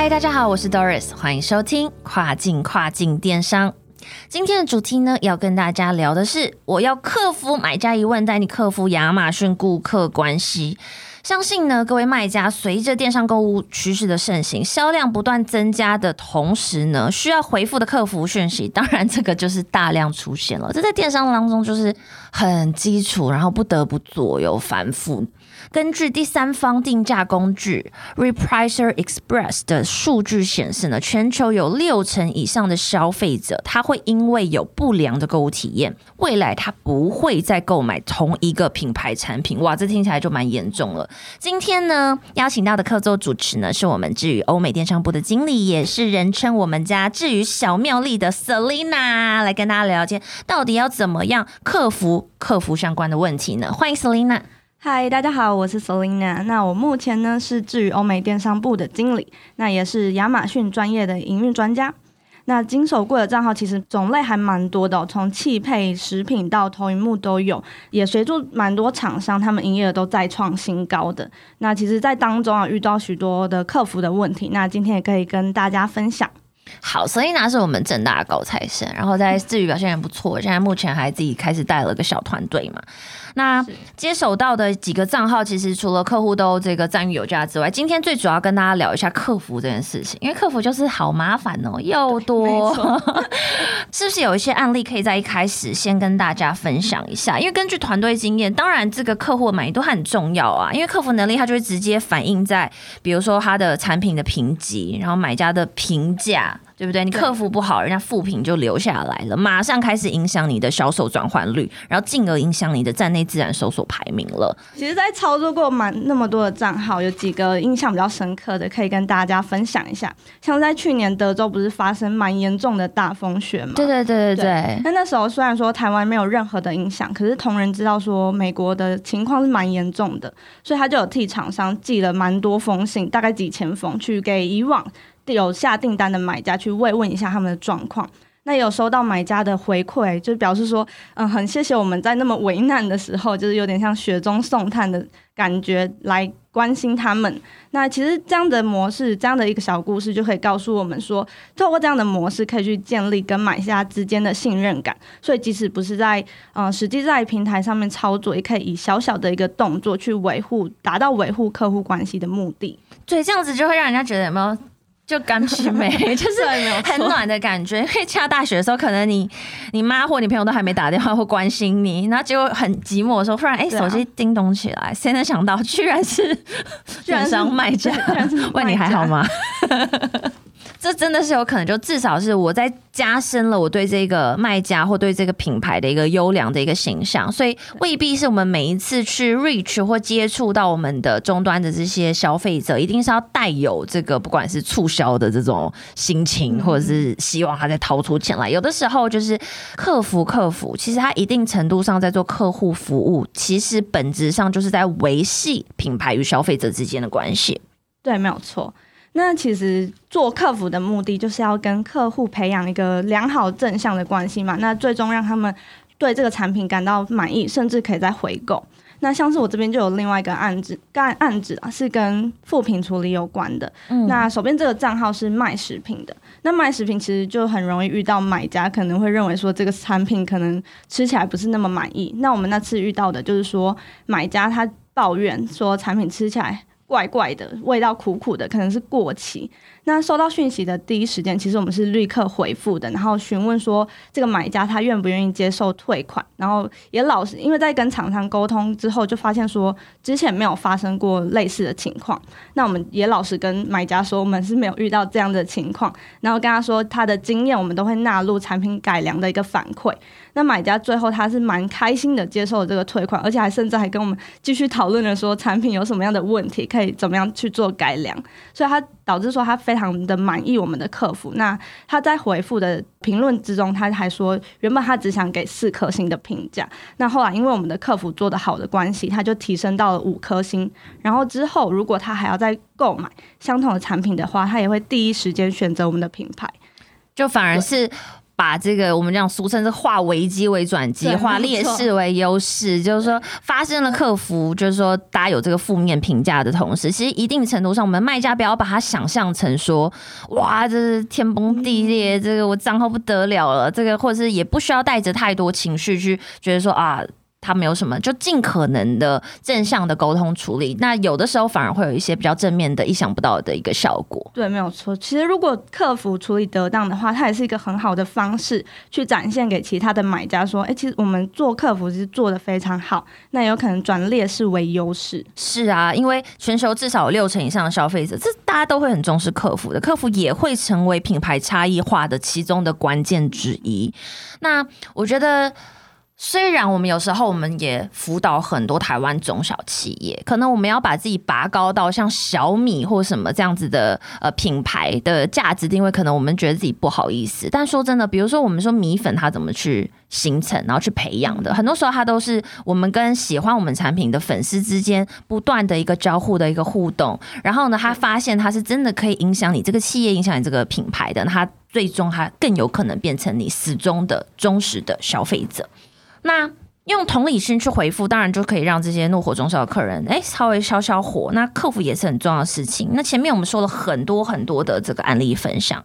嗨，大家好，我是 Doris，欢迎收听跨境跨境电商。今天的主题呢，要跟大家聊的是，我要克服买家疑问，带你克服亚马逊顾客关系。相信呢，各位卖家随着电商购物趋势的盛行，销量不断增加的同时呢，需要回复的客服讯息，当然这个就是大量出现了。这在电商当中就是很基础，然后不得不左右反复。根据第三方定价工具 Repricer Express 的数据显示呢，全球有六成以上的消费者，他会因为有不良的购物体验，未来他不会再购买同一个品牌产品。哇，这听起来就蛮严重了。今天呢，邀请到的客座主持呢，是我们至于欧美电商部的经理，也是人称我们家至于小妙丽的 Selina，来跟大家聊天，到底要怎么样克服客服相关的问题呢？欢迎 Selina。嗨，大家好，我是 Selina。那我目前呢是至于欧美电商部的经理，那也是亚马逊专业的营运专家。那经手过的账号其实种类还蛮多的，从汽配、食品到投影幕都有，也随住蛮多厂商他们营业额都在创新高的。那其实，在当中啊遇到许多的客服的问题，那今天也可以跟大家分享。好，所以呢是我们正大高材生，然后在至于表现也不错，现在目前还自己开始带了个小团队嘛。那接手到的几个账号，其实除了客户都这个赞誉有加之外，今天最主要跟大家聊一下客服这件事情，因为客服就是好麻烦哦，又多，是不是有一些案例可以在一开始先跟大家分享一下？因为根据团队经验，当然这个客户满意度很重要啊，因为客服能力它就会直接反映在，比如说他的产品的评级，然后买家的评价。对不对？你客服不好，人家负评就留下来了，马上开始影响你的销售转换率，然后进而影响你的站内自然搜索排名了。其实，在操作过蛮那么多的账号，有几个印象比较深刻的，可以跟大家分享一下。像在去年德州不是发生蛮严重的大风雪吗？对对对对对。那那时候虽然说台湾没有任何的影响，可是同仁知道说美国的情况是蛮严重的，所以他就有替厂商寄了蛮多封信，大概几千封，去给以往。有下订单的买家去慰问一下他们的状况，那有收到买家的回馈，就表示说，嗯，很谢谢我们在那么为难的时候，就是有点像雪中送炭的感觉来关心他们。那其实这样的模式，这样的一个小故事，就可以告诉我们说，透过这样的模式，可以去建立跟买家之间的信任感。所以即使不是在嗯实际在平台上面操作，也可以以小小的一个动作去维护，达到维护客户关系的目的。对，这样子就会让人家觉得有没有？就感情美，就是很暖的感觉。因为下大雪的时候，可能你你妈或你朋友都还没打电话或关心你，然后结果很寂寞的时候，忽然哎手机叮咚起来，谁能想到居然是 电商卖家？问你还好吗？这真的是有可能，就至少是我在加深了我对这个卖家或对这个品牌的一个优良的一个形象，所以未必是我们每一次去 reach 或接触到我们的终端的这些消费者，一定是要带有这个不管是促销的这种心情，或者是希望他在掏出钱来。有的时候就是客服，客服其实他一定程度上在做客户服务，其实本质上就是在维系品牌与消费者之间的关系。对，没有错。那其实做客服的目的就是要跟客户培养一个良好正向的关系嘛。那最终让他们对这个产品感到满意，甚至可以再回购。那像是我这边就有另外一个案子，案案子啊是跟副品处理有关的。那手边这个账号是卖食品的。那卖食品其实就很容易遇到买家可能会认为说这个产品可能吃起来不是那么满意。那我们那次遇到的就是说买家他抱怨说产品吃起来。怪怪的味道，苦苦的，可能是过期。那收到讯息的第一时间，其实我们是立刻回复的，然后询问说这个买家他愿不愿意接受退款，然后也老实，因为在跟厂商沟通之后，就发现说之前没有发生过类似的情况。那我们也老实跟买家说，我们是没有遇到这样的情况，然后跟他说他的经验，我们都会纳入产品改良的一个反馈。那买家最后他是蛮开心的接受了这个退款，而且还甚至还跟我们继续讨论了说产品有什么样的问题，可以怎么样去做改良。所以他导致说他非常的满意我们的客服。那他在回复的评论之中，他还说原本他只想给四颗星的评价，那后来因为我们的客服做的好的关系，他就提升到了五颗星。然后之后如果他还要再购买相同的产品的话，他也会第一时间选择我们的品牌。就反而是把这个我们这样俗称是化危机为转机，化劣势为优势，就是说发生了客服，就是说大家有这个负面评价的同时，其实一定程度上，我们卖家不要把它想象成说，哇，这是天崩地裂，这个我账号不得了了，这个或者是也不需要带着太多情绪去觉得说啊。他没有什么，就尽可能的正向的沟通处理。那有的时候反而会有一些比较正面的、意想不到的一个效果。对，没有错。其实如果客服处理得当的话，它也是一个很好的方式，去展现给其他的买家说，哎，其实我们做客服是做的非常好，那有可能转劣势为优势。是啊，因为全球至少有六成以上的消费者，这大家都会很重视客服的，客服也会成为品牌差异化的其中的关键之一。那我觉得。虽然我们有时候我们也辅导很多台湾中小企业，可能我们要把自己拔高到像小米或什么这样子的呃品牌的价值定位，可能我们觉得自己不好意思。但说真的，比如说我们说米粉它怎么去形成，然后去培养的，很多时候它都是我们跟喜欢我们产品的粉丝之间不断的一个交互的一个互动。然后呢，他发现它是真的可以影响你这个企业、影响你这个品牌的，它最终它更有可能变成你始终的忠实的消费者。那用同理心去回复，当然就可以让这些怒火中烧的客人，哎，稍微消消火。那客服也是很重要的事情。那前面我们说了很多很多的这个案例分享，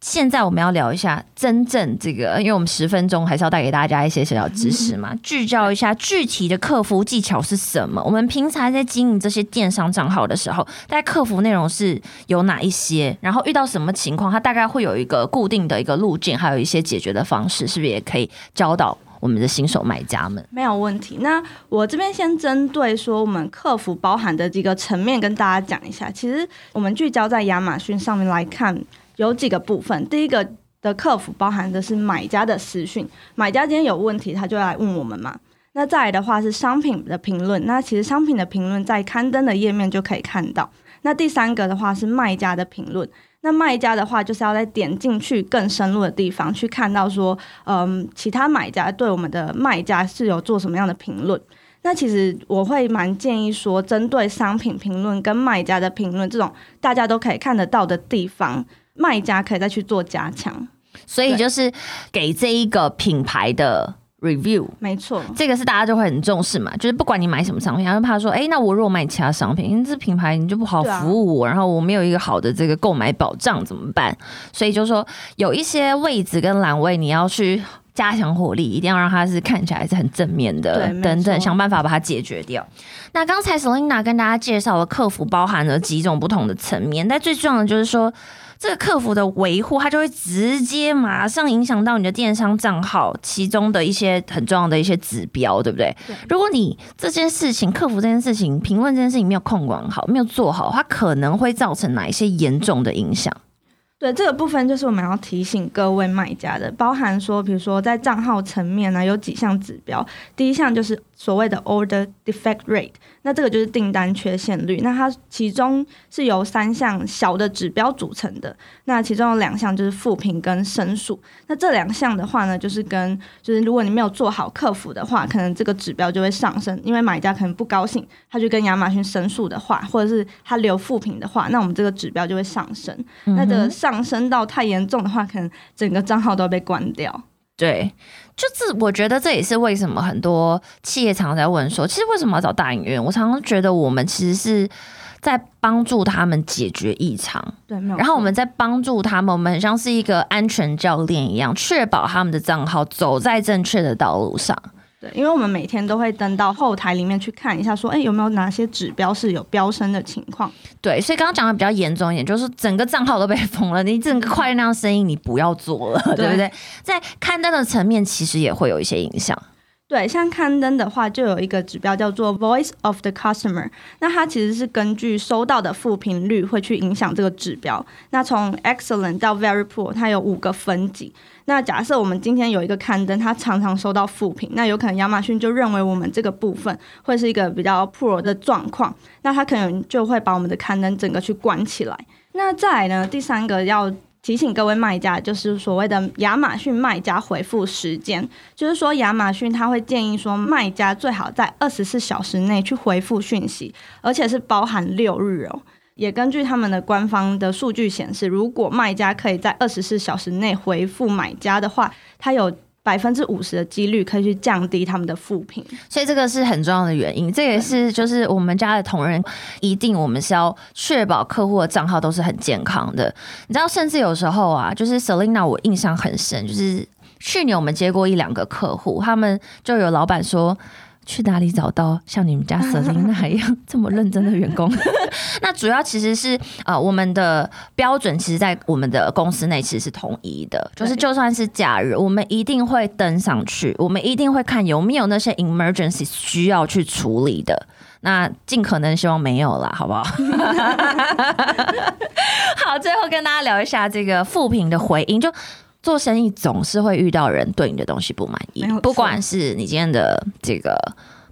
现在我们要聊一下真正这个，因为我们十分钟还是要带给大家一些小小知识嘛，聚焦一下具体的客服技巧是什么。我们平常在经营这些电商账号的时候，大概客服内容是有哪一些？然后遇到什么情况，它大概会有一个固定的一个路径，还有一些解决的方式，是不是也可以教导？我们的新手买家们没有问题。那我这边先针对说我们客服包含的几个层面跟大家讲一下。其实我们聚焦在亚马逊上面来看，有几个部分。第一个的客服包含的是买家的私讯，买家今天有问题，他就来问我们嘛。那再来的话是商品的评论，那其实商品的评论在刊登的页面就可以看到。那第三个的话是卖家的评论。那卖家的话，就是要再点进去更深入的地方去看到说，嗯，其他买家对我们的卖家是有做什么样的评论。那其实我会蛮建议说，针对商品评论跟卖家的评论这种大家都可以看得到的地方，卖家可以再去做加强。所以就是给这一个品牌的。Review 没错，这个是大家就会很重视嘛，就是不管你买什么商品，他就怕说，哎，那我如果买其他商品，因为这品牌你就不好服务我，然后我没有一个好的这个购买保障怎么办？所以就说有一些位置跟栏位你要去加强火力，一定要让它是看起来是很正面的，等等，想办法把它解决掉。那刚才 Selina 跟大家介绍了客服包含了几种不同的层面，但最重要的就是说。这个客服的维护，它就会直接马上影响到你的电商账号其中的一些很重要的一些指标，对不对？对。如果你这件事情、客服这件事情、评论这件事情没有控管好、没有做好，它可能会造成哪一些严重的影响？对这个部分，就是我们要提醒各位卖家的，包含说，比如说在账号层面呢，有几项指标，第一项就是所谓的 order defect rate。那这个就是订单缺陷率，那它其中是由三项小的指标组成的，那其中有两项就是负评跟申诉。那这两项的话呢，就是跟就是如果你没有做好客服的话，可能这个指标就会上升，因为买家可能不高兴，他就跟亚马逊申诉的话，或者是他留负评的话，那我们这个指标就会上升。那这个上升到太严重的话，可能整个账号都被关掉。对。就是我觉得这也是为什么很多企业常常在问说，其实为什么要找大影院？我常常觉得我们其实是在帮助他们解决异常，对，然后我们在帮助他们，我们很像是一个安全教练一样，确保他们的账号走在正确的道路上。对，因为我们每天都会登到后台里面去看一下，说，哎，有没有哪些指标是有飙升的情况？对，所以刚刚讲的比较严重一点，就是整个账号都被封了，你整个快量生意你不要做了，对不对？在刊登的层面，其实也会有一些影响。对，像刊登的话，就有一个指标叫做 Voice of the Customer，那它其实是根据收到的负评率会去影响这个指标。那从 Excellent 到 Very Poor，它有五个分级。那假设我们今天有一个刊登，它常常收到负评，那有可能亚马逊就认为我们这个部分会是一个比较 poor 的状况，那它可能就会把我们的刊登整个去关起来。那再来呢，第三个要。提醒各位卖家，就是所谓的亚马逊卖家回复时间，就是说亚马逊他会建议说，卖家最好在二十四小时内去回复讯息，而且是包含六日哦。也根据他们的官方的数据显示，如果卖家可以在二十四小时内回复买家的话，他有。百分之五十的几率可以去降低他们的负评，所以这个是很重要的原因。这也是就是我们家的同仁一定我们是要确保客户的账号都是很健康的。你知道，甚至有时候啊，就是 Selina 我印象很深，就是去年我们接过一两个客户，他们就有老板说。去哪里找到像你们家 Selina 一样这么认真的员工？那主要其实是呃，我们的标准其实，在我们的公司内其实是统一的，就是就算是假日，我们一定会登上去，我们一定会看有没有那些 emergency 需要去处理的。那尽可能希望没有啦，好不好？好，最后跟大家聊一下这个复评的回应，就。做生意总是会遇到人对你的东西不满意，不管是你今天的这个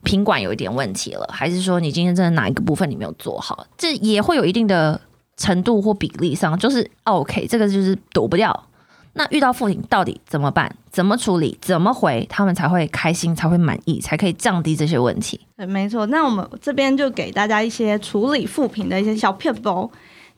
品管有一点问题了，还是说你今天真的哪一个部分你没有做好，这也会有一定的程度或比例上，就是 OK，这个就是躲不掉。那遇到负评到底怎么办？怎么处理？怎么回？他们才会开心，才会满意，才可以降低这些问题。对，没错。那我们这边就给大家一些处理负评的一些小撇步。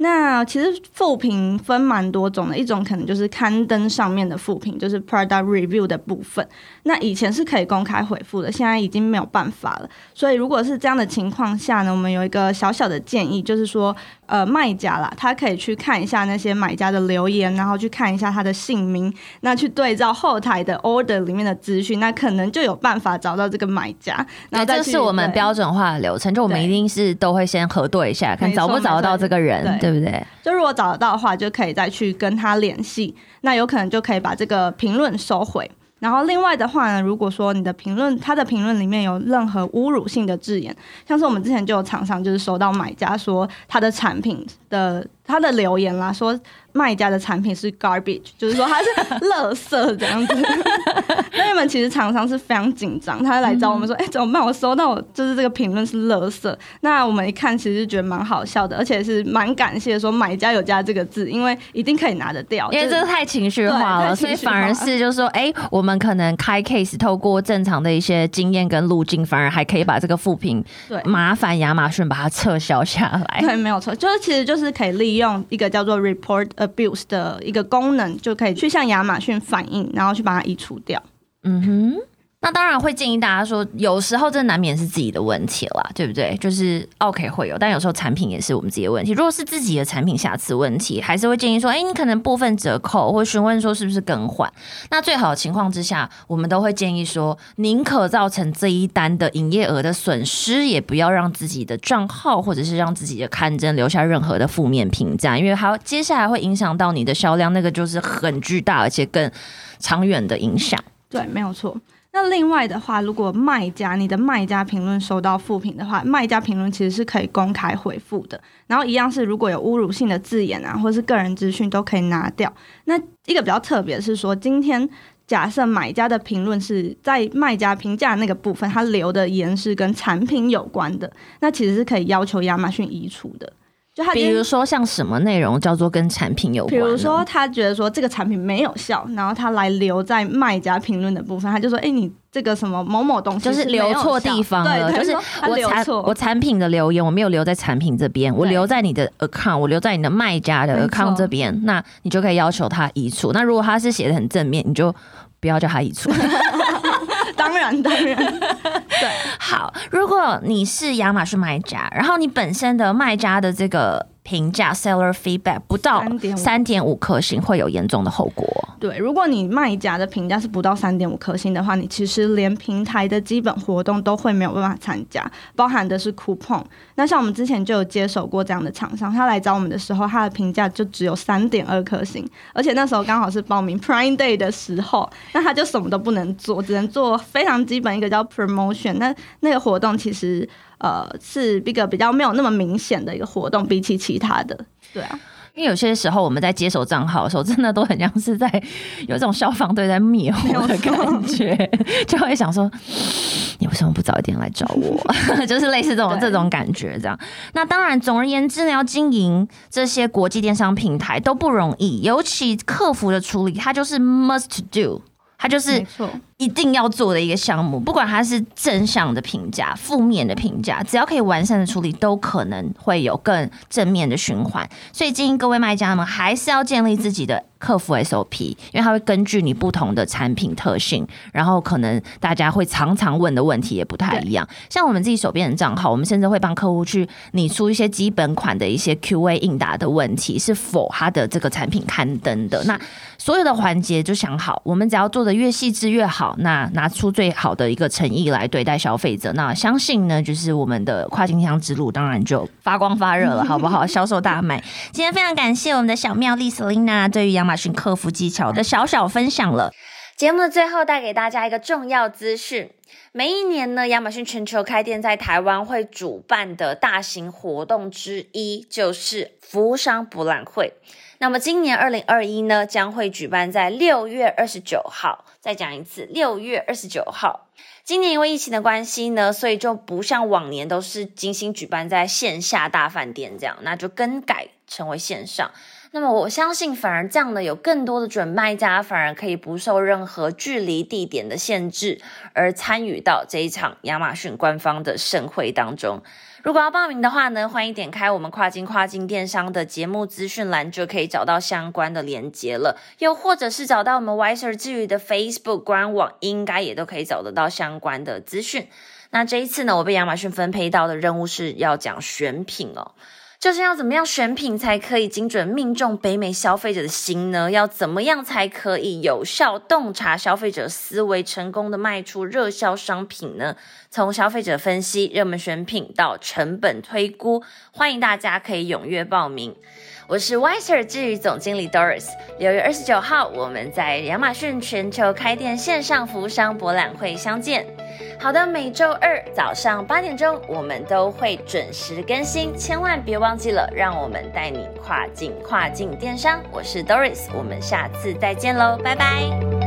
那其实复评分蛮多种的，一种可能就是刊登上面的复评，就是 product review 的部分。那以前是可以公开回复的，现在已经没有办法了。所以如果是这样的情况下呢，我们有一个小小的建议，就是说，呃，卖家啦，他可以去看一下那些买家的留言，然后去看一下他的姓名，那去对照后台的 order 里面的资讯，那可能就有办法找到这个买家。那这是我们标准化的流程，就我们一定是都会先核对一下，看找不找得到这个人，对不对？就如果找得到的话，就可以再去跟他联系，那有可能就可以把这个评论收回。然后另外的话呢，如果说你的评论，他的评论里面有任何侮辱性的字眼，像是我们之前就有厂商就是收到买家说他的产品的他的留言啦，说。卖家的产品是 garbage，就是说他是 垃圾这样子。那你们其实常常是非常紧张，他来找我们说：“哎，怎么办？我收到就是这个评论是垃圾。”那我们一看，其实觉得蛮好笑的，而且是蛮感谢说买家有加这个字，因为一定可以拿得掉。因为这个太情绪化了，所以反而是就是说，哎，我们可能开 case 透过正常的一些经验跟路径，反而还可以把这个负评对麻烦亚马逊把它撤销下来。对，没有错，就是其实就是可以利用一个叫做 report。abuse 的一个功能就可以去向亚马逊反映，然后去把它移除掉。嗯哼。那当然会建议大家说，有时候这难免是自己的问题了，对不对？就是 OK 会有，但有时候产品也是我们自己的问题。如果是自己的产品瑕疵问题，还是会建议说，哎，你可能部分折扣，或询问说是不是更换。那最好的情况之下，我们都会建议说，宁可造成这一单的营业额的损失，也不要让自己的账号或者是让自己的刊登留下任何的负面评价，因为它接下来会影响到你的销量，那个就是很巨大而且更长远的影响。对，没有错。那另外的话，如果卖家你的卖家评论收到负评的话，卖家评论其实是可以公开回复的。然后一样是，如果有侮辱性的字眼啊，或是个人资讯都可以拿掉。那一个比较特别是说，今天假设买家的评论是在卖家评价那个部分，他留的言是跟产品有关的，那其实是可以要求亚马逊移除的。就他比如说像什么内容叫做跟产品有关？比如说他觉得说这个产品没有效，然后他来留在卖家评论的部分，他就说：“哎，你这个什么某某东西就是留错地方了，就是我产我产品的留言我没有留在产品这边，我留在你的 account，我留在你的卖家的 account 这边，那你就可以要求他移除。那如果他是写的很正面，你就不要叫他移除。当然，当然，对。好，如果你是亚马逊卖家，然后你本身的卖家的这个评价 seller feedback 不到三点五颗星，会有严重的后果。对，如果你卖家的评价是不到三点五颗星的话，你其实连平台的基本活动都会没有办法参加，包含的是 coupon。那像我们之前就有接手过这样的厂商，他来找我们的时候，他的评价就只有三点二颗星，而且那时候刚好是报名 Prime Day 的时候，那他就什么都不能做，只能做非常基本一个叫 promotion。那那个活动其实呃是一个比较没有那么明显的一个活动，比起其他的，对啊。因为有些时候我们在接手账号的时候，真的都很像是在有一种消防队在灭火的感觉，就会想说，你为什么不早一点来找我？就是类似这种这种感觉，这样。那当然，总而言之呢，要经营这些国际电商平台都不容易，尤其客服的处理，它就是 must do，它就是一定要做的一个项目，不管它是正向的评价、负面的评价，只要可以完善的处理，都可能会有更正面的循环。所以建议各位卖家们还是要建立自己的客服 SOP，因为它会根据你不同的产品特性，然后可能大家会常常问的问题也不太一样。像我们自己手边的账号，我们甚至会帮客户去拟出一些基本款的一些 QA 应答的问题，是否他的这个产品刊登的。那所有的环节就想好，我们只要做的越细致越好。那拿出最好的一个诚意来对待消费者，那相信呢，就是我们的跨境电商之路，当然就发光发热了，好不好？销售大卖。今天非常感谢我们的小妙丽 Selina 对于亚马逊客服技巧的小小分享了。节目的最后带给大家一个重要资讯：每一年呢，亚马逊全球开店在台湾会主办的大型活动之一，就是服务商博览会。那么今年二零二一呢，将会举办在六月二十九号。再讲一次，六月二十九号。今年因为疫情的关系呢，所以就不像往年都是精心举办在线下大饭店这样，那就更改成为线上。那么我相信，反而这样的有更多的准卖家，反而可以不受任何距离、地点的限制，而参与到这一场亚马逊官方的盛会当中。如果要报名的话呢，欢迎点开我们跨境跨境电商的节目资讯栏，就可以找到相关的连接了。又或者是找到我们 Wiser 之余的 Facebook 官网，应该也都可以找得到相关的资讯。那这一次呢，我被亚马逊分配到的任务是要讲选品哦。就是要怎么样选品才可以精准命中北美消费者的心呢？要怎么样才可以有效洞察消费者思维，成功的卖出热销商品呢？从消费者分析、热门选品到成本推估，欢迎大家可以踊跃报名。我是 Wiser 智宇总经理 Doris。六月二十九号，我们在亚马逊全球开店线上服务商博览会相见。好的，每周二早上八点钟，我们都会准时更新，千万别忘记了，让我们带你跨境跨境电商。我是 Doris，我们下次再见喽，拜拜。